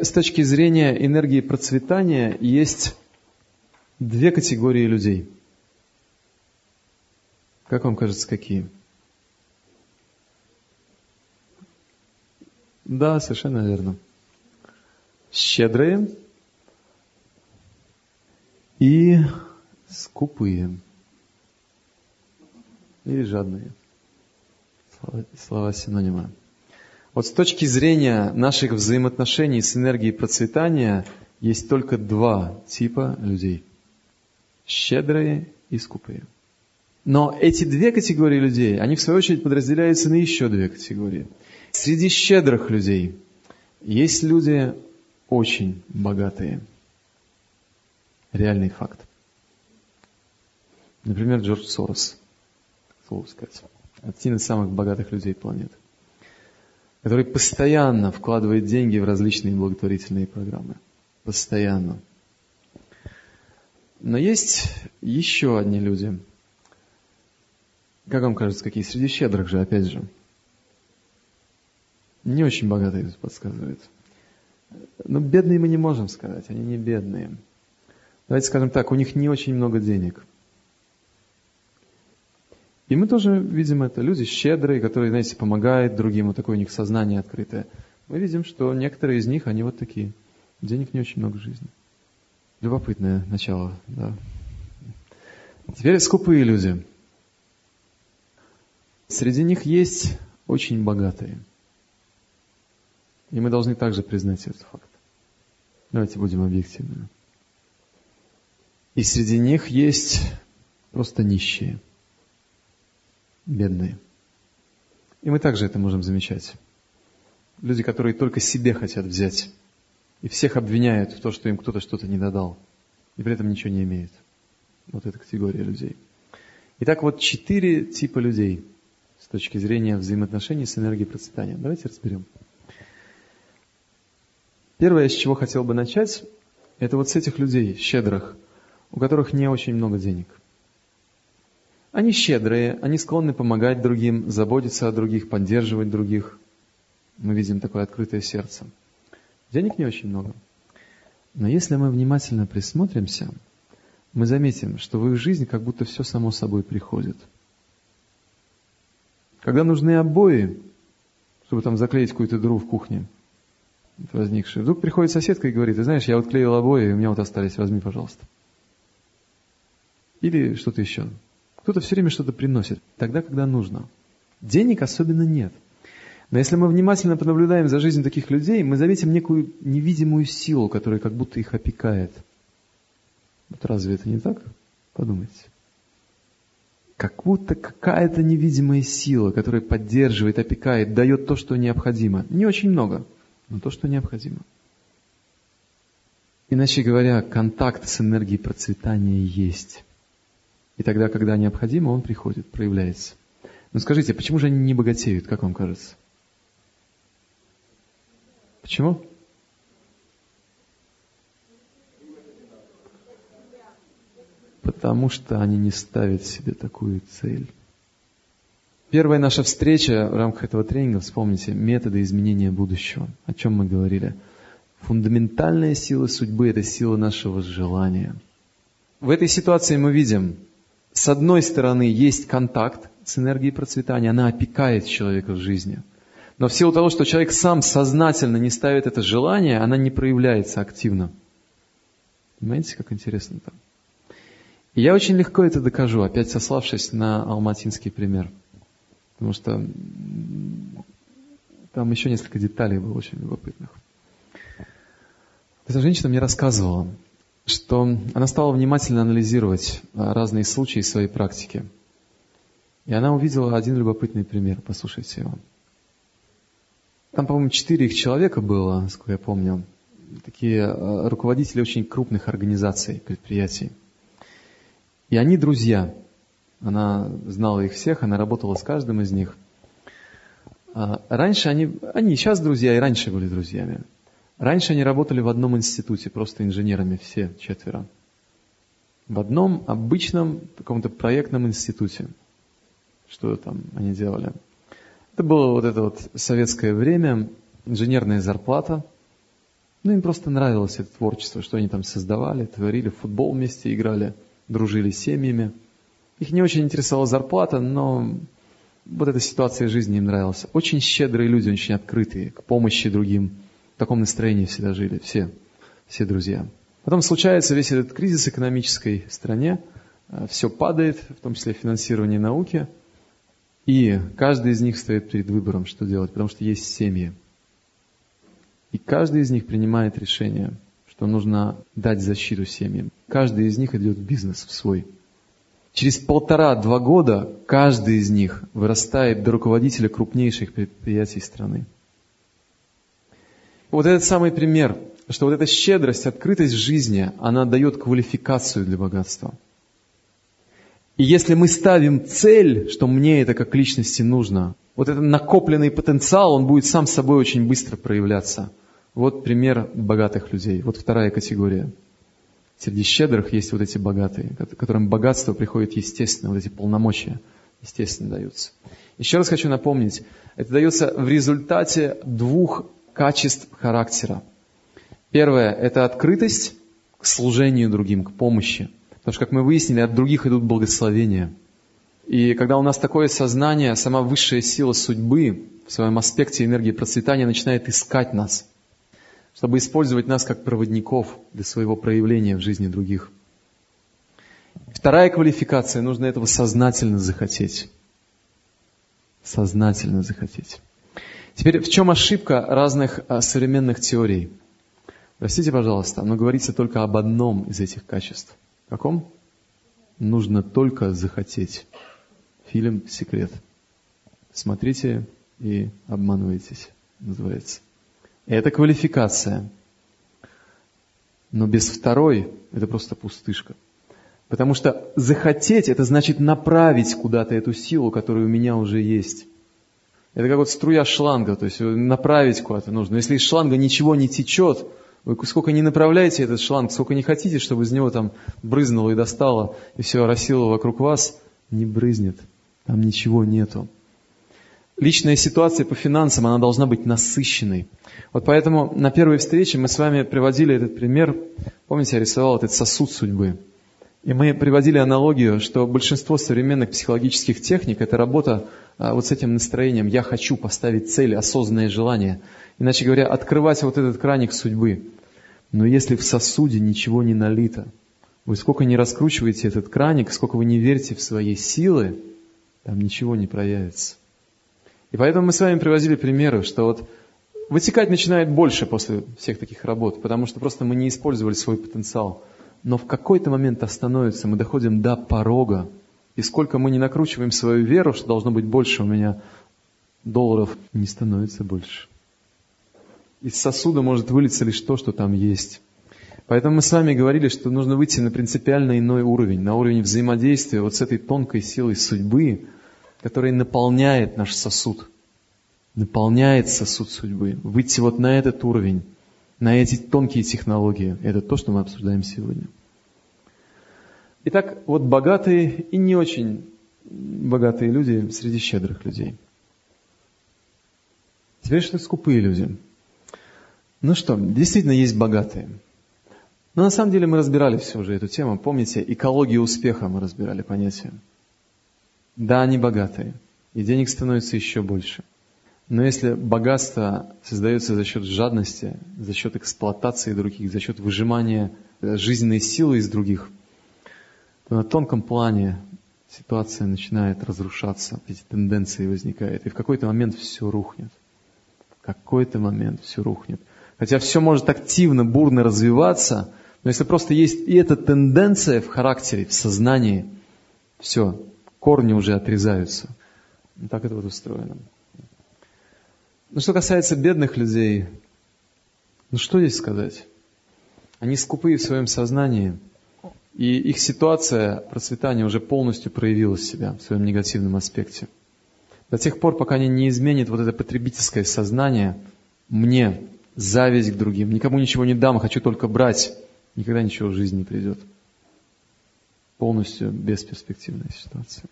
С точки зрения энергии процветания есть две категории людей. Как вам кажется, какие? Да, совершенно верно. Щедрые и скупые. Или жадные. Слова, слова синонима. Вот с точки зрения наших взаимоотношений с энергией процветания есть только два типа людей. Щедрые и скупые. Но эти две категории людей, они в свою очередь подразделяются на еще две категории. Среди щедрых людей есть люди очень богатые. Реальный факт. Например, Джордж Сорос, слово сказать. Один из самых богатых людей планеты который постоянно вкладывает деньги в различные благотворительные программы. Постоянно. Но есть еще одни люди. Как вам кажется, какие? Среди щедрых же, опять же. Не очень богатые подсказывают. Но бедные мы не можем сказать, они не бедные. Давайте скажем так, у них не очень много денег – и мы тоже видим это. Люди щедрые, которые, знаете, помогают другим, вот такое у них сознание открытое. Мы видим, что некоторые из них, они вот такие. Денег не очень много в жизни. Любопытное начало, да. Теперь скупые люди. Среди них есть очень богатые. И мы должны также признать этот факт. Давайте будем объективными. И среди них есть просто нищие – бедные. И мы также это можем замечать. Люди, которые только себе хотят взять, и всех обвиняют в том, что им кто-то что-то не додал, и при этом ничего не имеют. Вот эта категория людей. Итак, вот четыре типа людей с точки зрения взаимоотношений с энергией процветания. Давайте разберем. Первое, с чего хотел бы начать, это вот с этих людей, щедрых, у которых не очень много денег – они щедрые, они склонны помогать другим, заботиться о других, поддерживать других. Мы видим такое открытое сердце. Денег не очень много. Но если мы внимательно присмотримся, мы заметим, что в их жизни как будто все само собой приходит. Когда нужны обои, чтобы там заклеить какую-то дыру в кухне, возникшую, вдруг приходит соседка и говорит, ты знаешь, я вот клеил обои, у меня вот остались, возьми, пожалуйста. Или что-то еще. Кто-то все время что-то приносит, тогда, когда нужно. Денег особенно нет. Но если мы внимательно понаблюдаем за жизнью таких людей, мы заметим некую невидимую силу, которая как будто их опекает. Вот разве это не так? Подумайте. Как будто какая-то невидимая сила, которая поддерживает, опекает, дает то, что необходимо. Не очень много, но то, что необходимо. Иначе говоря, контакт с энергией процветания есть. И тогда, когда необходимо, он приходит, проявляется. Но скажите, почему же они не богатеют, как вам кажется? Почему? Потому что они не ставят себе такую цель. Первая наша встреча в рамках этого тренинга, вспомните, методы изменения будущего. О чем мы говорили? Фундаментальная сила судьбы – это сила нашего желания. В этой ситуации мы видим, с одной стороны, есть контакт с энергией процветания, она опекает человека в жизни. Но в силу того, что человек сам сознательно не ставит это желание, она не проявляется активно. Понимаете, как интересно там? И я очень легко это докажу, опять сославшись на алматинский пример. Потому что там еще несколько деталей было очень любопытных. Эта женщина мне рассказывала, что она стала внимательно анализировать а, разные случаи своей практики. И она увидела один любопытный пример. Послушайте его. Там, по-моему, четыре их человека было, насколько я помню. Такие а, руководители очень крупных организаций, предприятий. И они друзья. Она знала их всех, она работала с каждым из них. А, раньше они, они сейчас друзья, и раньше были друзьями. Раньше они работали в одном институте, просто инженерами все четверо. В одном обычном каком-то проектном институте. Что там они делали? Это было вот это вот советское время, инженерная зарплата, Ну, им просто нравилось это творчество, что они там создавали, творили, в футбол вместе играли, дружили с семьями. Их не очень интересовала зарплата, но вот эта ситуация жизни им нравилась. Очень щедрые люди, очень открытые к помощи другим. Таком настроении всегда жили, все, все друзья. Потом случается весь этот кризис экономической стране, э, все падает, в том числе финансирование науки, и каждый из них стоит перед выбором, что делать, потому что есть семьи. И каждый из них принимает решение, что нужно дать защиту семьям. Каждый из них идет в бизнес в свой. Через полтора-два года каждый из них вырастает до руководителя крупнейших предприятий страны. Вот этот самый пример, что вот эта щедрость, открытость жизни, она дает квалификацию для богатства. И если мы ставим цель, что мне это как личности нужно, вот этот накопленный потенциал, он будет сам собой очень быстро проявляться – вот пример богатых людей. Вот вторая категория. Среди щедрых есть вот эти богатые, которым богатство приходит естественно, вот эти полномочия естественно даются. Еще раз хочу напомнить, это дается в результате двух качеств характера. Первое – это открытость к служению другим, к помощи. Потому что, как мы выяснили, от других идут благословения. И когда у нас такое сознание, сама высшая сила судьбы в своем аспекте энергии процветания начинает искать нас – чтобы использовать нас как проводников для своего проявления в жизни других. Вторая квалификация, нужно этого сознательно захотеть. Сознательно захотеть. Теперь, в чем ошибка разных а, современных теорий? Простите, пожалуйста, но говорится только об одном из этих качеств. Каком? Нужно только захотеть. Фильм «Секрет». Смотрите и обманывайтесь, называется. Это квалификация. Но без второй это просто пустышка. Потому что захотеть, это значит направить куда-то эту силу, которая у меня уже есть. Это как вот струя шланга, то есть направить куда-то нужно. Если из шланга ничего не течет, вы сколько не направляете этот шланг, сколько не хотите, чтобы из него там брызнуло и достало, и все оросило вокруг вас, не брызнет. Там ничего нету личная ситуация по финансам, она должна быть насыщенной. Вот поэтому на первой встрече мы с вами приводили этот пример. Помните, я рисовал этот сосуд судьбы. И мы приводили аналогию, что большинство современных психологических техник – это работа а, вот с этим настроением «я хочу поставить цель, осознанное желание». Иначе говоря, открывать вот этот краник судьбы. Но если в сосуде ничего не налито, вы сколько не раскручиваете этот краник, сколько вы не верите в свои силы, там ничего не проявится. И поэтому мы с вами привозили примеры, что вот вытекать начинает больше после всех таких работ, потому что просто мы не использовали свой потенциал. Но в какой-то момент остановится, мы доходим до порога, и сколько мы не накручиваем свою веру, что должно быть больше у меня долларов, не становится больше. Из сосуда может вылиться лишь то, что там есть. Поэтому мы с вами говорили, что нужно выйти на принципиально иной уровень, на уровень взаимодействия вот с этой тонкой силой судьбы, который наполняет наш сосуд, наполняет сосуд судьбы. Выйти вот на этот уровень, на эти тонкие технологии, это то, что мы обсуждаем сегодня. Итак, вот богатые и не очень богатые люди среди щедрых людей. Теперь что скупые люди. Ну что, действительно есть богатые. Но на самом деле мы разбирали все уже эту тему. Помните, экологию успеха мы разбирали понятие. Да, они богатые, и денег становится еще больше. Но если богатство создается за счет жадности, за счет эксплуатации других, за счет выжимания э, жизненной силы из других, то на тонком плане ситуация начинает разрушаться, эти тенденции возникают, и в какой-то момент все рухнет. В какой-то момент все рухнет. Хотя все может активно, бурно развиваться, но если просто есть и эта тенденция в характере, в сознании, все, корни уже отрезаются. Так это вот устроено. Но что касается бедных людей, ну что здесь сказать? Они скупы в своем сознании, и их ситуация процветания уже полностью проявила себя в своем негативном аспекте. До тех пор, пока они не изменят вот это потребительское сознание, мне зависть к другим, никому ничего не дам, хочу только брать, никогда ничего в жизни не придет полностью бесперспективная ситуация.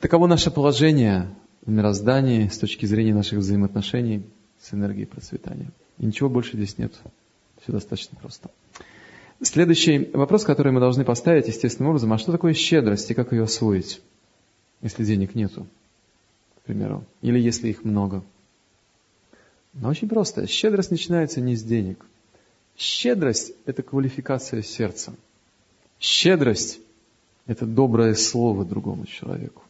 Таково наше положение в мироздании с точки зрения наших взаимоотношений с энергией процветания. И ничего больше здесь нет. Все достаточно просто. Следующий вопрос, который мы должны поставить естественным образом, а что такое щедрость и как ее освоить, если денег нету, к примеру, или если их много? Но очень просто. Щедрость начинается не с денег. Щедрость – это квалификация сердца. Щедрость – это доброе слово другому человеку.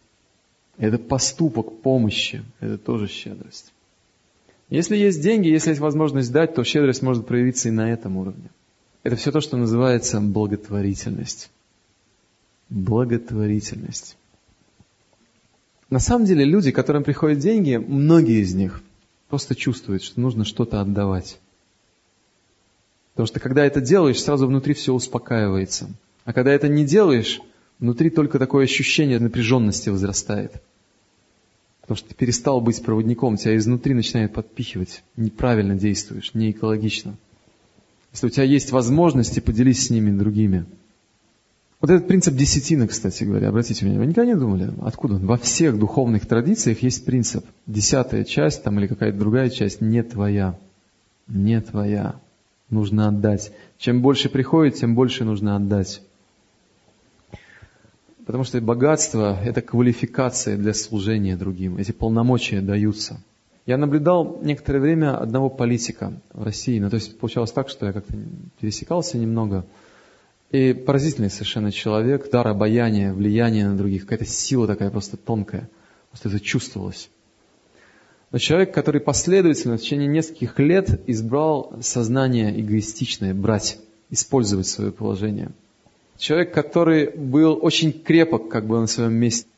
Это поступок помощи, это тоже щедрость. Если есть деньги, если есть возможность дать, то щедрость может проявиться и на этом уровне. Это все то, что называется благотворительность. Благотворительность. На самом деле люди, которым приходят деньги, многие из них просто чувствуют, что нужно что-то отдавать. Потому что когда это делаешь, сразу внутри все успокаивается. А когда это не делаешь, внутри только такое ощущение напряженности возрастает. Потому что ты перестал быть проводником, тебя изнутри начинает подпихивать. Неправильно действуешь, не экологично. Если у тебя есть возможности, поделись с ними другими. Вот этот принцип десятины, кстати говоря, обратите внимание, вы никогда не думали, откуда он? Во всех духовных традициях есть принцип. Десятая часть там или какая-то другая часть не твоя. Не твоя. Нужно отдать. Чем больше приходит, тем больше нужно отдать. Потому что богатство – это квалификация для служения другим. Эти полномочия даются. Я наблюдал некоторое время одного политика в России. Ну, то есть получалось так, что я как-то пересекался немного. И поразительный совершенно человек, дар обаяния, влияние на других, какая-то сила такая просто тонкая. Просто это чувствовалось. Но человек, который последовательно в течение нескольких лет избрал сознание эгоистичное, брать, использовать свое положение – Человек, который был очень крепок, как бы на своем месте.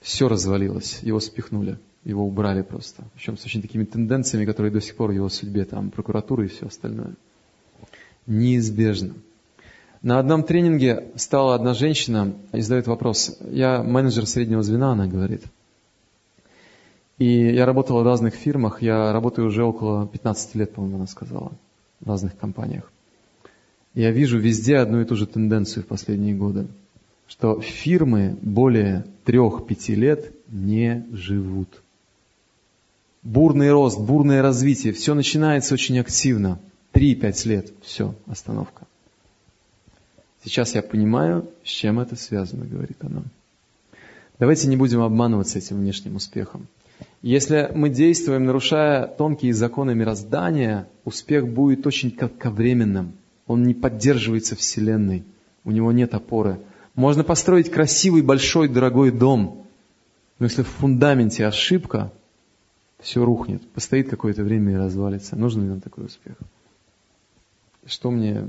Все развалилось, его спихнули, его убрали просто. Причем с очень такими тенденциями, которые до сих пор в его судьбе, там, прокуратура и все остальное. Неизбежно. На одном тренинге стала одна женщина и задает вопрос. Я менеджер среднего звена, она говорит. И я работала в разных фирмах, я работаю уже около 15 лет, по-моему, она сказала, в разных компаниях. Я вижу везде одну и ту же тенденцию в последние годы, что фирмы более трех-пяти лет не живут. Бурный рост, бурное развитие, все начинается очень активно. Три-пять лет, все, остановка. Сейчас я понимаю, с чем это связано, говорит она. Давайте не будем обманываться этим внешним успехом. Если мы действуем, нарушая тонкие законы мироздания, успех будет очень кратковременным он не поддерживается Вселенной, у него нет опоры. Можно построить красивый, большой, дорогой дом, но если в фундаменте ошибка, все рухнет, постоит какое-то время и развалится. Нужен ли нам такой успех? Что мне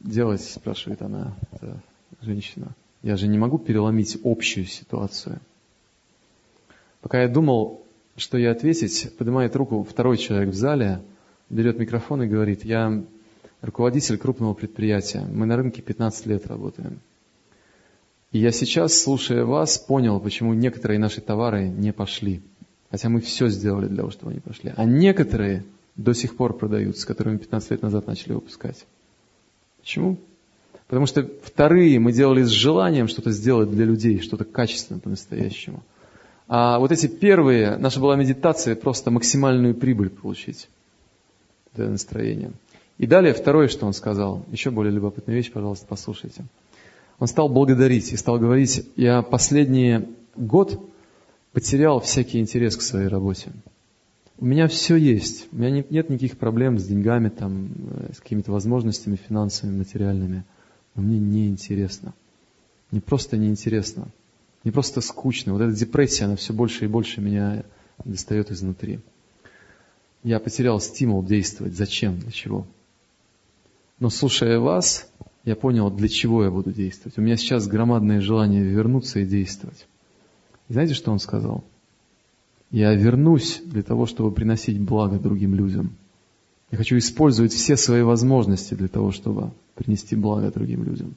делать, спрашивает она, эта женщина. Я же не могу переломить общую ситуацию. Пока я думал, что ей ответить, поднимает руку второй человек в зале, берет микрофон и говорит, я руководитель крупного предприятия. Мы на рынке 15 лет работаем. И я сейчас, слушая вас, понял, почему некоторые наши товары не пошли. Хотя мы все сделали для того, чтобы они пошли. А некоторые до сих пор продаются, которыми 15 лет назад начали выпускать. Почему? Потому что вторые мы делали с желанием что-то сделать для людей, что-то качественное по-настоящему. А вот эти первые, наша была медитация, просто максимальную прибыль получить. Это настроение. И далее второе, что он сказал, еще более любопытная вещь, пожалуйста, послушайте. Он стал благодарить и стал говорить, я последний год потерял всякий интерес к своей работе. У меня все есть, у меня нет, нет никаких проблем с деньгами, там, э, с какими-то возможностями финансовыми, материальными, но мне неинтересно. Мне просто неинтересно. Мне просто скучно. Вот эта депрессия, она все больше и больше меня достает изнутри. Я потерял стимул действовать. Зачем? Для чего? Но слушая вас, я понял, для чего я буду действовать. У меня сейчас громадное желание вернуться и действовать. И знаете, что он сказал? Я вернусь для того, чтобы приносить благо другим людям. Я хочу использовать все свои возможности для того, чтобы принести благо другим людям.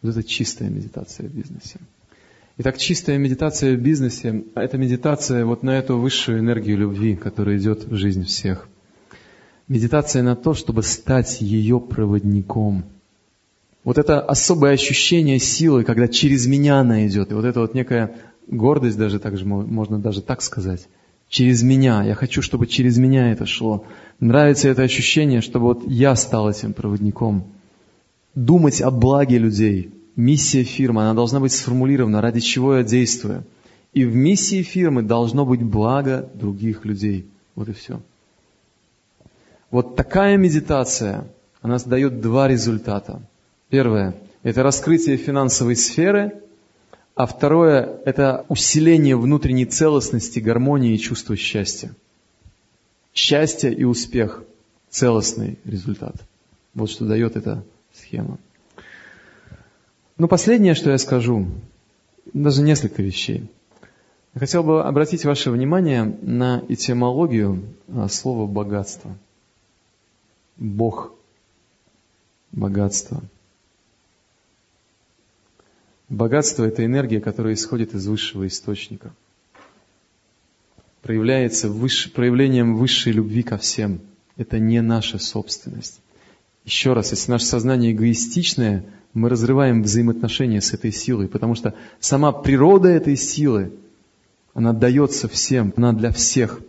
Вот это чистая медитация в бизнесе. Итак, чистая медитация в бизнесе – это медитация вот на эту высшую энергию любви, которая идет в жизнь всех – Медитация на то, чтобы стать ее проводником. Вот это особое ощущение силы, когда через меня она идет. И вот это вот некая гордость даже, так же можно даже так сказать. Через меня. Я хочу, чтобы через меня это шло. Нравится это ощущение, чтобы вот я стал этим проводником. Думать о благе людей. Миссия фирмы, она должна быть сформулирована, ради чего я действую. И в миссии фирмы должно быть благо других людей. Вот и все. Вот такая медитация, она дает два результата. Первое – это раскрытие финансовой сферы – а второе – это усиление внутренней целостности, гармонии и чувства счастья. Счастье и успех – целостный результат. Вот что дает эта схема. Ну, последнее, что я скажу, даже несколько вещей. Я хотел бы обратить ваше внимание на этимологию а, слова «богатство». Бог – богатство – Богатство – это энергия, которая исходит из высшего источника. Проявляется выше, проявлением высшей любви ко всем. Это не наша собственность. Еще раз, если наше сознание эгоистичное, мы разрываем взаимоотношения с этой силой, потому что сама природа этой силы, она дается всем, она для всех.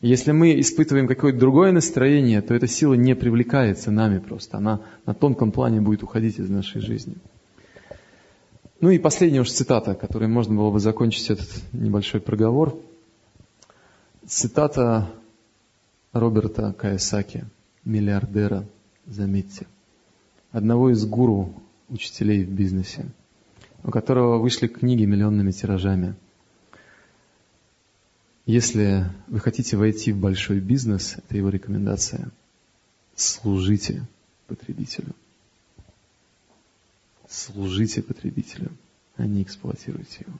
если мы испытываем какое-то другое настроение, то эта сила не привлекается нами просто, она на тонком плане будет уходить из нашей жизни. Ну и последняя уж цитата, которой можно было бы закончить этот небольшой проговор. Цитата Роберта Каясаки, миллиардера, заметьте, одного из гуру учителей в бизнесе, у которого вышли книги миллионными тиражами. Если вы хотите войти в большой бизнес, это его рекомендация, служите потребителю служите потребителю, а не эксплуатируйте его.